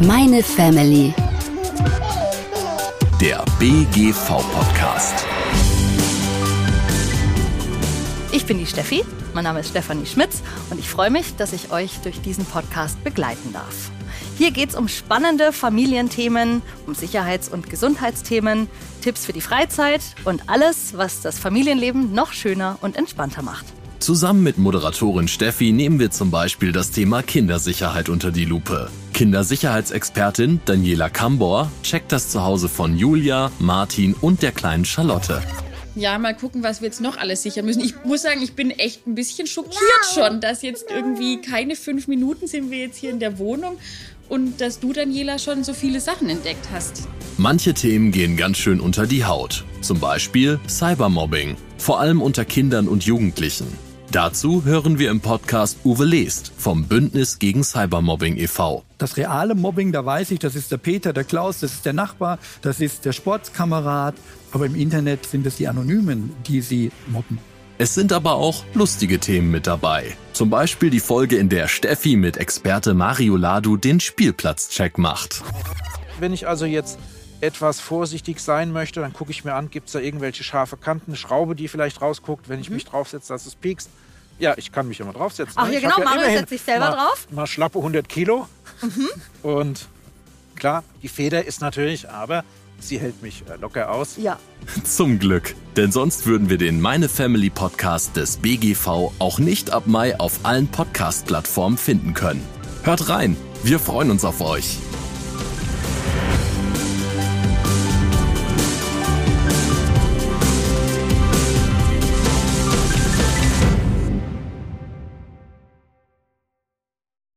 Meine Family. Der BGV-Podcast. Ich bin die Steffi, mein Name ist Stefanie Schmitz und ich freue mich, dass ich euch durch diesen Podcast begleiten darf. Hier geht es um spannende Familienthemen, um Sicherheits- und Gesundheitsthemen, Tipps für die Freizeit und alles, was das Familienleben noch schöner und entspannter macht. Zusammen mit Moderatorin Steffi nehmen wir zum Beispiel das Thema Kindersicherheit unter die Lupe. Kindersicherheitsexpertin Daniela Kambor checkt das Zuhause von Julia, Martin und der kleinen Charlotte. Ja, mal gucken, was wir jetzt noch alles sichern müssen. Ich muss sagen, ich bin echt ein bisschen schockiert schon, dass jetzt irgendwie keine fünf Minuten sind wir jetzt hier in der Wohnung und dass du, Daniela, schon so viele Sachen entdeckt hast. Manche Themen gehen ganz schön unter die Haut. Zum Beispiel Cybermobbing, vor allem unter Kindern und Jugendlichen. Dazu hören wir im Podcast Uwe Lest vom Bündnis gegen Cybermobbing e.V. Das reale Mobbing, da weiß ich, das ist der Peter, der Klaus, das ist der Nachbar, das ist der Sportskamerad. Aber im Internet sind es die Anonymen, die sie mobben. Es sind aber auch lustige Themen mit dabei. Zum Beispiel die Folge, in der Steffi mit Experte Mario Ladu den Spielplatzcheck macht. Wenn ich also jetzt etwas vorsichtig sein möchte, dann gucke ich mir an, gibt es da irgendwelche scharfe Kanten, eine Schraube, die vielleicht rausguckt, wenn ich mich draufsetze, dass es piekst. Ja, ich kann mich immer draufsetzen. Ach ne? ja, genau, Mario immerhin setzt sich selber mal, drauf. Mal schlappe 100 Kilo. Und klar, die Feder ist natürlich, aber sie hält mich äh, locker aus. Ja, Zum Glück. Denn sonst würden wir den Meine Family Podcast des BGV auch nicht ab Mai auf allen Podcast-Plattformen finden können. Hört rein, wir freuen uns auf euch.